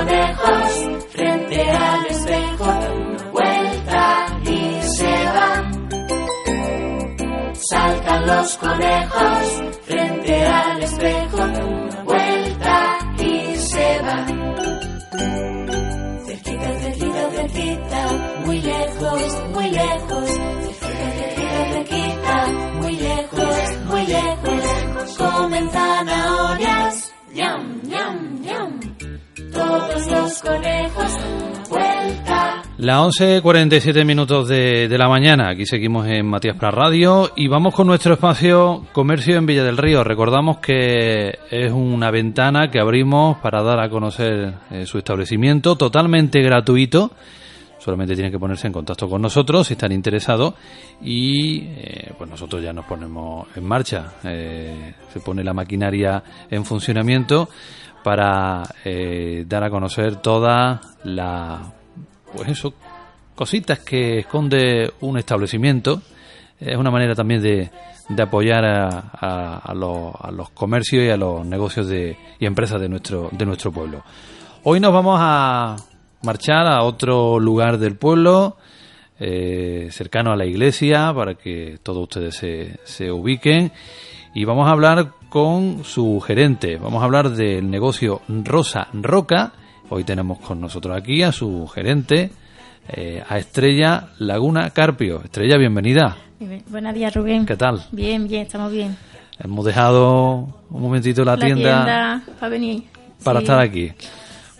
Conejos frente al espejo, una vuelta y se van. Saltan los conejos los conejos vuelta. La 11.47 minutos de, la mañana, aquí seguimos en Matías Pras Radio y vamos con nuestro espacio Comercio en Villa del Río. Recordamos que es una ventana que abrimos para dar a conocer eh, su establecimiento totalmente gratuito. Solamente tienen que ponerse en contacto con nosotros si están interesados y eh, pues nosotros ya nos ponemos en marcha. Eh, se pone la maquinaria en funcionamiento para eh, dar a conocer toda la pues cositas que esconde un establecimiento. Es una manera también de, de apoyar a, a- a los, a los comercios y a los negocios de, y empresas de nuestro, de nuestro pueblo. Hoy nos vamos a marchar a otro lugar del pueblo, eh, cercano a la iglesia, para que todos ustedes se, se ubiquen. Y vamos a hablar con su gerente. Vamos a hablar del negocio Rosa Roca. Hoy tenemos con nosotros aquí a su gerente, eh, a Estrella Laguna Carpio. Estrella, bienvenida. Bien, Buenos días, Rubén. ¿Qué tal? Bien, bien, estamos bien. Hemos dejado un momentito la, tienda, para venir. para Sí. estar aquí.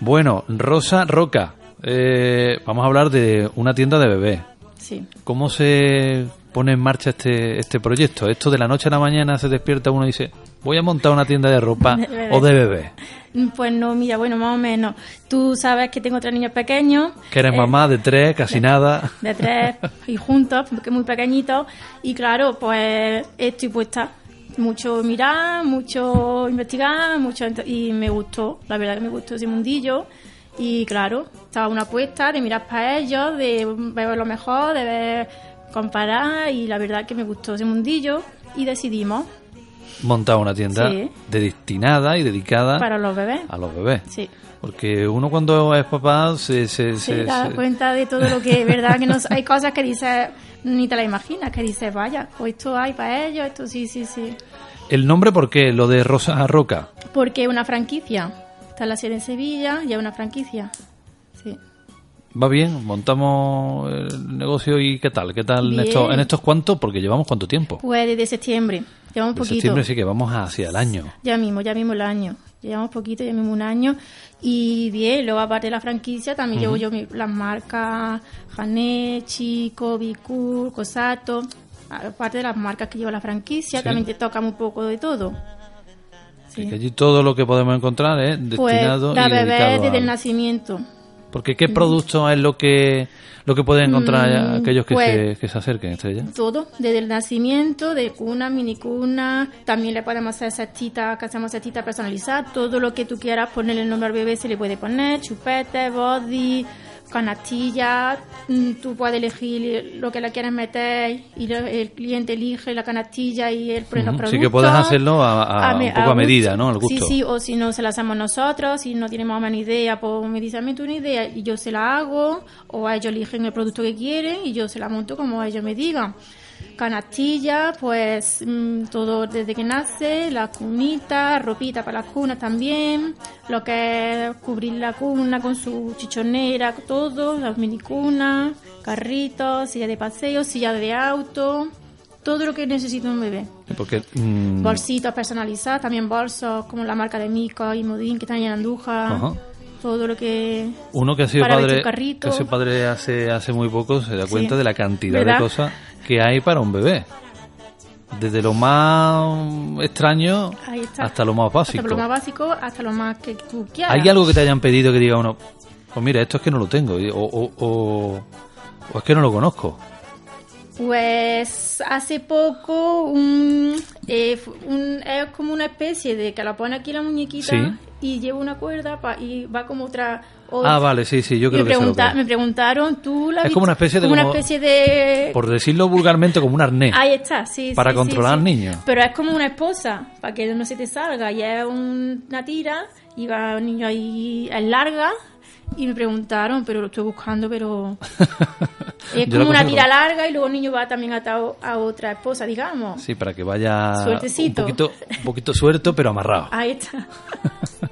Bueno, Rosa Roca. eh, vamos a hablar de una tienda de bebé. Sí. ¿Cómo se pone en marcha este, este proyecto? Esto de la noche a la mañana se despierta uno y dice, voy a montar una tienda de ropa De o de bebé. Mm, Pues no, mira, bueno, más o menos. Tú sabes que tengo tres niños pequeños. Que eres eh, mamá de tres, casi nada. De tres y juntos, porque muy pequeñitos. Y claro, pues estoy puesta. Mucho mirar, mucho investigar, mucho y me gustó, la verdad que me gustó ese mundillo. Y claro, estaba una apuesta de mirar para ellos, de ver lo mejor, de ver, comparar, y la verdad que me gustó ese mundillo. Y decidimos Montar una tienda Sí. destinada y dedicada para los bebés. a los bebés. Sí. Porque uno cuando es papá se... se, se se- da se- cuenta de todo lo que es verdad que no, hay cosas que dices ni te la imaginas que dices vaya pues esto hay para ellos esto sí sí sí ¿El nombre por qué? Lo de Rosa Roca. porque es una franquicia está la sede en Sevilla y es una franquicia sí Va bien, montamos el negocio y ¿qué tal? ¿Qué tal en estos, en estos cuántos? Porque llevamos cuánto tiempo. pues desde septiembre llevamos De poquito septiembre sí que vamos hacia el año. ya mismo ya mismo el año llevamos poquito ya mismo un año y bien luego aparte de la franquicia también llevo yo mi- las marcas Jané, Chico, Bicur, Cosato aparte de las marcas que lleva la franquicia Sí. también te toca un poco de todo Sí. Que allí todo lo que podemos encontrar es Pues destinado da y bebé dedicado desde a- el nacimiento. Porque ¿qué producto es lo que lo que pueden encontrar Mm, aquellos que, pues- se, que se acerquen, Estrella? Todo, desde el nacimiento, de cuna, mini cuna. También le podemos hacer cestitas, que hacemos cestitas personalizadas. Todo lo que tú quieras ponerle el nombre al bebé se le puede poner. Chupete, body, canastilla. Mm, Tú puedes elegir lo que le quieras meter y el cliente elige la canastilla y él pone los productos. sí que puedes hacerlo a- un poco a medida. ¿no? Al gusto. Sí, sí, o si no se la hacemos nosotros, si no tiene más o menos idea, pues me dice a mí tú una idea y yo se la hago, o ellos eligen el producto que quieren y yo se la monto como ellos me digan. Canastilla, pues mm, todo desde que nace, la cunita, ropita para las cunas también, lo que es cubrir la cuna con su chichonera, todo, las minicunas, carritos, silla de paseo, silla de auto, todo lo que necesita un bebé. Porque mm, Bolsitas personalizadas, también bolsos como la marca de Mico y Modín que están en Andújar. Ajá. Todo lo que... uno que ha sido padre, que ha sido padre hace hace muy poco se da Sí. cuenta de la cantidad de cosas que hay para un bebé. Desde lo más extraño hasta lo más básico. Hasta lo más básico, hasta lo más que tú quieras. ¿Hay algo que te hayan pedido que diga uno, pues mira, esto es que no lo tengo, o, o- o es que no lo conozco? Pues hace poco un, eh, un- es como una especie de que la pone aquí la muñequita Sí. y lleva una cuerda pa- y va como otra... o- Ah, vale, sí, sí, yo creo me, que sé lo que pregunta- me preguntaron, ¿tú la Es como una especie de Como una especie de... Por decirlo vulgarmente, como un arnés. Ahí está, sí. Para sí, controlar sí, al sí. niño. Pero es como una esposa, para que no se te salga. Y es un- una tira, y va el niño ahí, es larga. Y me preguntaron, pero lo estoy buscando, pero. es como una tira larga y luego el niño va también atado a otra esposa, digamos. Sí, para que vaya un Suertecito. poquito, un poquito suelto, pero amarrado. Ahí está.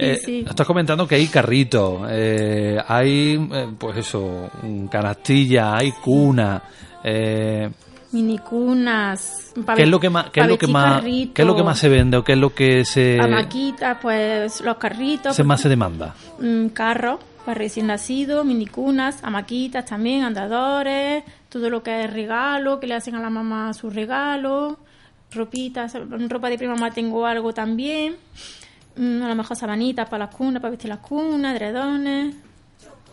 Eh, sí. Estás comentando que hay carritos, eh, hay, eh, pues eso, un canastilla, hay cuna. Eh, Minicunas. ¿Qué es lo que más, qué es lo que más, qué es lo que más se vende o qué es lo que se, Hamaquitas, pues los carritos. se más se demanda? mm, carros para recién nacidos, minicunas, hamaquitas también, andadores, todo lo que es regalo, que le hacen a la mamá su regalo, ropitas, ropa de prima mamá tengo algo también, mm, a lo mejor sabanitas para las cunas, para vestir las cunas, dredones,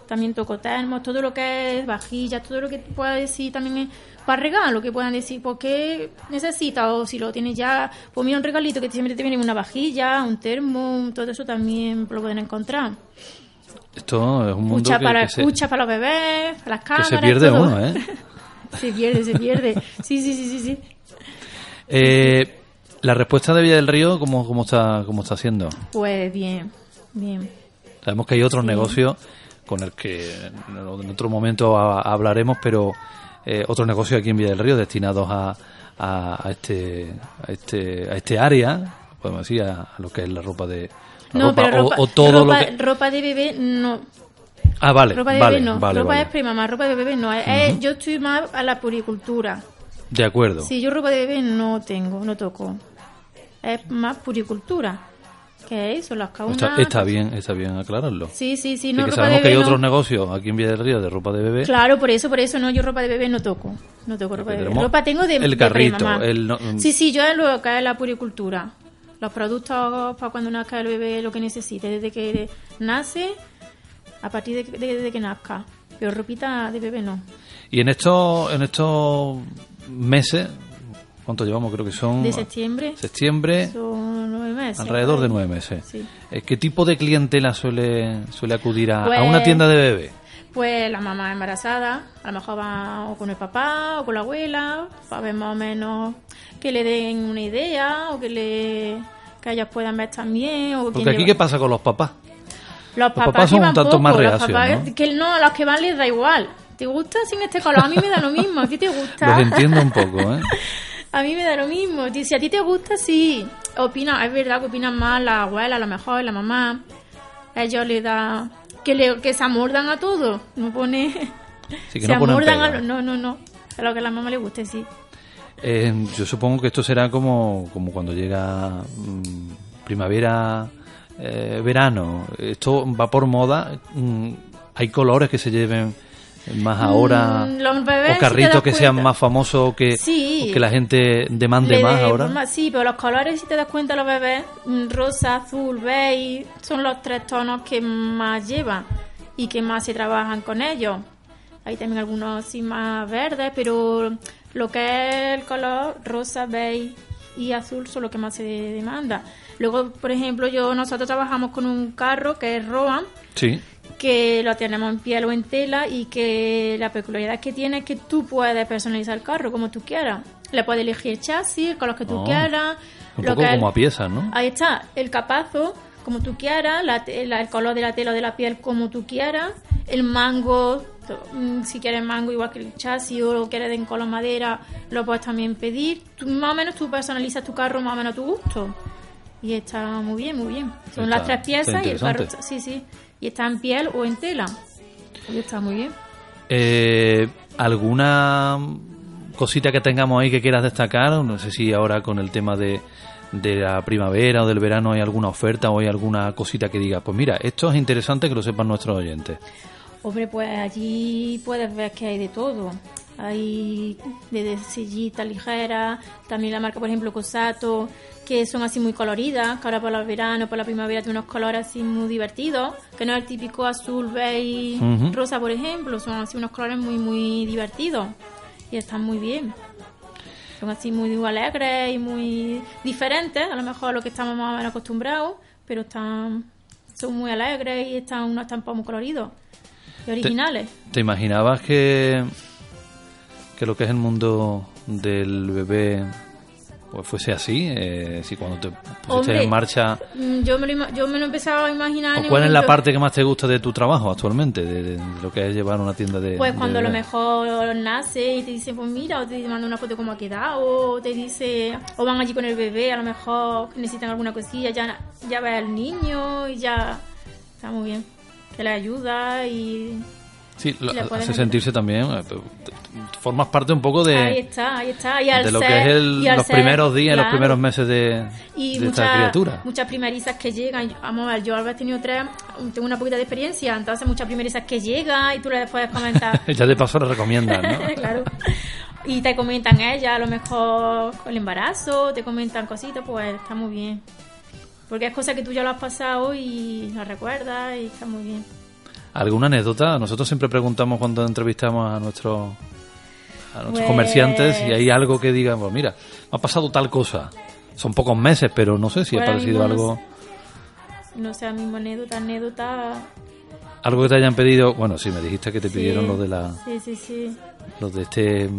también toco termos, todo lo que es vajillas, todo lo que pueda decir también es para regalo, que puedan decir, ¿por qué necesitas? O si lo tienes ya, pues mira un regalito que siempre te viene una vajilla, un termo, todo eso también lo pueden encontrar. Esto es un mundo Escucha que, para que se, para los bebés, para las que cámaras. se pierde todo. uno, ¿eh? se pierde, se pierde. Sí, sí, sí, sí, sí. Eh, La respuesta de Villa del Río, ¿cómo, cómo, está, cómo está siendo? Pues bien, bien. Sabemos que hay otros Sí. negocios con el que en otro momento ha- hablaremos, pero eh, otros negocios aquí en Villa del Río destinados a, a, a este, a, este, a este área, podemos decir, a, a lo que es la ropa de... No, ropa, pero ropa, o, todo ropa, lo que... ropa de bebé no. Ah, vale, ropa de vale, bebé no. vale, ropa vale. es prima más, ropa de bebé no. Es- yo estoy más a la puricultura. De acuerdo. Sí, yo ropa de bebé no tengo, no toco. Es más puricultura. ¿Qué es eso? Las caunas. Está, está bien, está bien aclararlo. Sí, sí, sí, Sí, no, que ropa sabemos de que hay no. otros negocios aquí en Villa del Río de ropa de bebé. Claro, por eso, por eso no, yo ropa de bebé no toco. No toco ropa de bebé. Ropa tengo de el de carrito, el no- Sí, sí, yo lo que es la puricultura. Los productos para cuando nazca el bebé, lo que necesite, desde que nace, a partir de, de- de que nazca. Pero ropita de bebé no. Y en estos, en estos meses, ¿cuánto llevamos? Creo que son... De septiembre Septiembre, son nueve meses. alrededor de nueve meses. Sí. Eh, ¿Qué tipo de clientela suele, suele acudir a, a Pues- una tienda de bebé? Pues la mamá embarazada, a lo mejor va o con el papá o con la abuela, para ver más o menos que le den una idea o que le que ellas puedan ver también. O Porque aquí, lleva- ¿qué pasa con los papás? Los papás papás, son un tanto poco, más los reacios, papás- ¿no? Que no, a los que van les da igual. ¿Te gusta sin este color? A mí me da lo mismo. ¿A ti te gusta? Los entiendo un poco, ¿eh? A mí me da lo mismo. Si a ti te gusta, sí. Opina, es verdad que opinan más la abuela, a lo mejor, la mamá. A ellos les da... Que, le, que se amordan a todo. No pone... Sí, que se no amordan a. No, no, no. A lo que a la mamá le guste, sí. Eh, yo supongo que esto será como, como cuando llega mm, primavera, eh, verano. Esto va por moda. mm, hay colores que se lleven más ahora. Mm, los bebés, o carritos que sean más famosos o que, Sí. o que la gente demande Le más ahora. sí, pero los colores, si te das cuenta, los bebés, rosa, azul, beige, son los tres tonos que más llevan y que más se trabajan con ellos. Hay también algunos sí más verdes, pero lo que es el color rosa, beige y azul son los que más se demanda. Luego, por ejemplo, yo nosotros trabajamos con un carro que es Roan, Sí. que lo tenemos en piel o en tela y que la peculiaridad que tiene es que tú puedes personalizar el carro como tú quieras. Le puedes elegir el chasis, el color que tú Oh, quieras. Un lo poco que como a piezas, ¿no? Ahí está, el capazo como tú quieras, la te- la- el color de la tela o de la piel como tú quieras, el mango, si quieres mango igual que el chasis o lo quieres en color madera, lo puedes también pedir. Tú- más o menos tú personalizas tu carro más o menos a tu gusto. Y está muy bien, muy bien. Son Está- las tres piezas y el carro, está- sí, sí. Y está en piel o en tela. Y está muy bien. Eh, ¿Alguna cosita que tengamos ahí que quieras destacar? No sé si ahora con el tema de, de la primavera o del verano hay alguna oferta o hay alguna cosita que diga, pues mira, esto es interesante que lo sepan nuestros oyentes. Hombre, pues allí puedes ver que hay de todo. Hay desde sillitas ligeras, también la marca, por ejemplo, Cosato, que son así muy coloridas, que ahora por el verano, por la primavera tiene unos colores así muy divertidos, que no es el típico azul, beige, Ujú. rosa, por ejemplo, son así unos colores muy, muy divertidos y están muy bien. Son así muy alegres y muy diferentes, a lo mejor a lo que estamos más o menos acostumbrados, pero están son muy alegres y están unos estampados muy coloridos y originales. ¿Te imaginabas que, que lo que es el mundo del bebé pues fuese así? Eh, si cuando te pusiste Hombre, en marcha... Mm, Yo me, lo, yo me lo empezaba a imaginar. ¿O cuál es la parte que más te gusta de tu trabajo actualmente? De, de lo que es llevar una tienda de... Pues de cuando a lo mejor nace y te dice, pues mira, o te manda una foto cómo ha quedado, o te dice, o van allí con el bebé, a lo mejor necesitan alguna cosilla, ya, ya ve al niño y ya está muy bien. Que le ayuda y Sí, hace sentirse también... eh, Formas parte un poco de... ahí está, ahí está. Y al de lo ser- que es el- y al los ser- primeros días, los primeros meses de, y de esta muchas, criatura. muchas primerizas que llegan. Vamos a ver, yo haber tenido tres, tengo una poquita de experiencia, entonces muchas primerizas que llegan y tú les puedes comentar. ya de paso le recomiendan, ¿no? claro. Y te comentan ellas, a lo mejor el embarazo, te comentan cositas, pues está muy bien. Porque es cosa que tú ya lo has pasado y la recuerdas y está muy bien. ¿Alguna anécdota? Nosotros siempre preguntamos cuando entrevistamos a nuestros a nuestros Pues- comerciantes si hay algo que digan, pues mira, me ha pasado tal cosa. Son pocos meses, pero no sé si ha Ahora parecido no algo No sé, mismo anécdota, anécdota. algo que te hayan pedido. Bueno, sí, me dijiste que te pidieron lo de la Sí, sí, sí. lo de este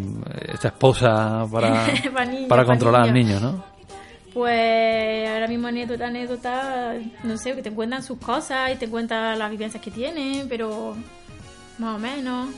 esta esposa para niños, para pa' controlar al niños. niño, ¿no? Pues ahora mismo anécdota, anécdota, no sé, que te cuentan sus cosas y te cuentan las vivencias que tienen, pero más o menos.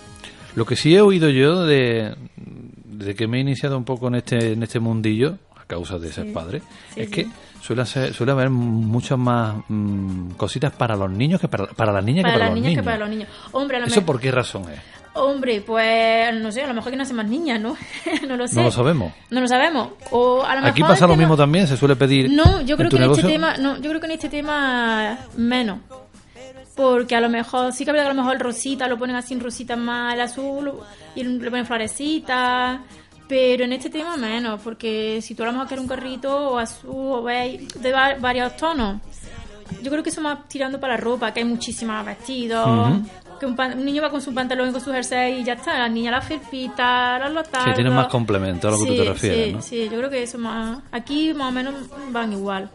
Lo que sí he oído yo de, de que me he iniciado un poco en este, en este mundillo, a causa de ser Sí. padre, Sí, es sí. que suele, ser- suele haber muchas más mm, cositas para los niños que para, para las niñas Para que para las los niñas niños. que para los niños. Hombre, a lo ¿Eso mejor- por qué razón es? Hombre, pues no sé, a lo mejor que nacen más niñas, ¿no? no lo sé. No lo sabemos. No lo sabemos. O a lo mejor Aquí pasa lo tema- mismo también, se suele pedir No, yo creo que en este tema, no, yo creo que en este tema menos. Porque a lo mejor, sí que habría que a lo mejor el rosita lo ponen así en rosita más el azul y le ponen florecitas. Pero en este tema menos, porque si tú a lo mejor quieres un carrito o azul o beige de va- varios tonos, yo creo que eso más tirando para la ropa, que hay muchísimas vestidos. Que un, pan- un niño va con su pantalón y con su jersey y ya está. La niña la felpita, los lotardos. Sí, tienen más complemento a lo que tú Sí, te refieres, sí, ¿no? Sí, yo creo que eso más. Aquí más o menos van igual.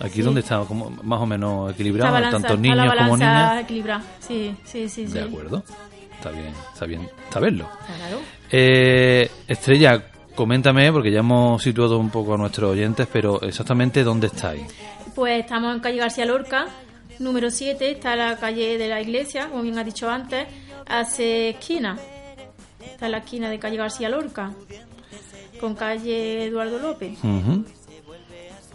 Aquí donde está como más o menos equilibrado, balanza- tanto niños la como niñas. equilibrada. Sí, sí, sí. sí. De acuerdo. Está bien, está bien saberlo. Claro. Eh, Estrella, coméntame, porque ya hemos situado un poco a nuestros oyentes, pero exactamente dónde estáis. Pues estamos en calle García Lorca, número 7, está la calle de la iglesia, como bien ha dicho antes, hace esquina. Está la esquina de calle García Lorca, con calle Eduardo López.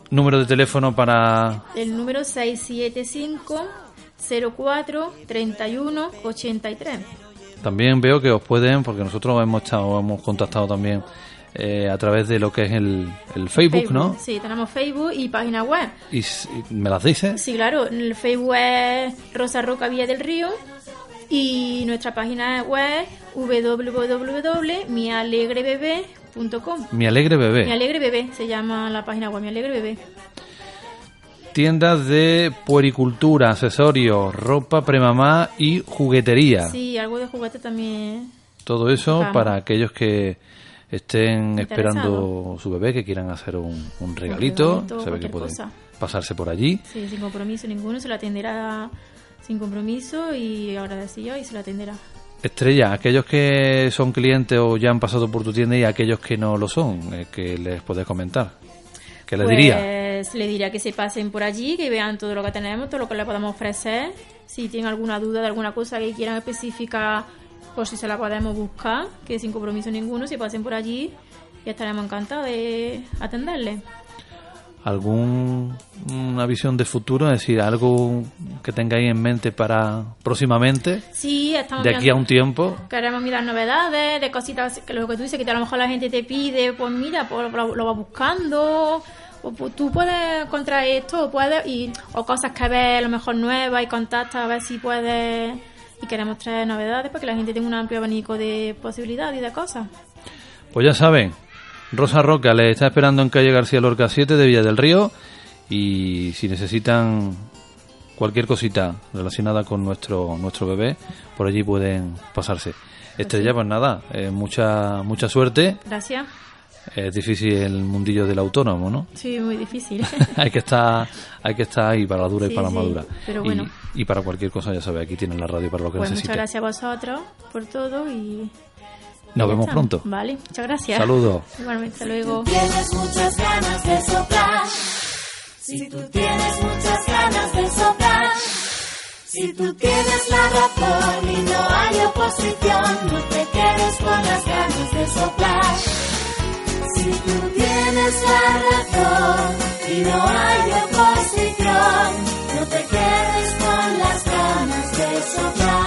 Número de teléfono para... El número 675 04 31 83. También veo que os pueden, porque nosotros hemos estado, hemos contactado también eh, a través de lo que es el, el Facebook, ¿no? Sí, tenemos Facebook y página web. Y, me las dices. Sí, claro, el Facebook es Rosa Roca Villa del Río y nuestra página web es www.mialegrebebé.com. Mi alegre bebé. Mi Alegre Bebé se llama la página web, Mi Alegre Bebé. Tiendas de puericultura, accesorios, ropa premamá y juguetería. Sí, algo de juguete también. Todo eso para aquellos que estén esperando su bebé, que quieran hacer un, un regalito. regalito, Sabe que pueden cosa. pasarse por allí. Sí, sin compromiso ninguno, se lo atenderá sin compromiso y agradecido y se lo atenderá. Estrella, aquellos que son clientes o ya han pasado por tu tienda y aquellos que no lo son, eh, que les puedes comentar. ¿Qué les pues, diría? le diría que se pasen por allí, que vean todo lo que tenemos, todo lo que le podemos ofrecer. Si tienen alguna duda de alguna cosa que quieran específica, por si se la podemos buscar, que sin compromiso ninguno, se pasen por allí y estaremos encantados de atenderles. algún una visión de futuro, es decir, algo que tengáis en mente para próximamente, Sí, estamos de aquí a un tiempo. Queremos mirar novedades, de cositas, que lo que tú dices, que a lo mejor la gente te pide, pues mira, pues lo, lo vas buscando, o tú puedes encontrar esto, o puedes, y, o cosas que ves a lo mejor nuevas y contactas a ver si puedes, y queremos traer novedades para que la gente tenga un amplio abanico de posibilidades y de cosas. Pues ya saben, Rosa Roca les está esperando en calle García Lorca 7 de Villa del Río y si necesitan cualquier cosita relacionada con nuestro nuestro bebé, por allí pueden pasarse. Estrella, pues nada, eh, mucha mucha suerte. Gracias. Es difícil el mundillo del autónomo, ¿no? Sí, muy difícil. hay que estar hay que estar ahí para la dura y Sí, para la sí, madura. pero Y- bueno. y, para cualquier cosa, ya sabe, aquí tienen la radio para lo que pues muchas necesiten. gracias a vosotros por todo y... Nos y vemos está. pronto. Vale, muchas gracias. Saludos. Igualmente, hasta luego. Tienes muchas ganas de soplar. Si tú tienes muchas ganas de soplar. Si tú tienes la razón y no hay oposición, no te quedes con las ganas de soplar. Si tú tienes la razón y no hay oposición, no te quedes con las ganas de soplar.